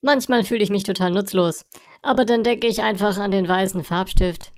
Manchmal fühle ich mich total nutzlos, aber dann denke ich einfach an den weißen Farbstift.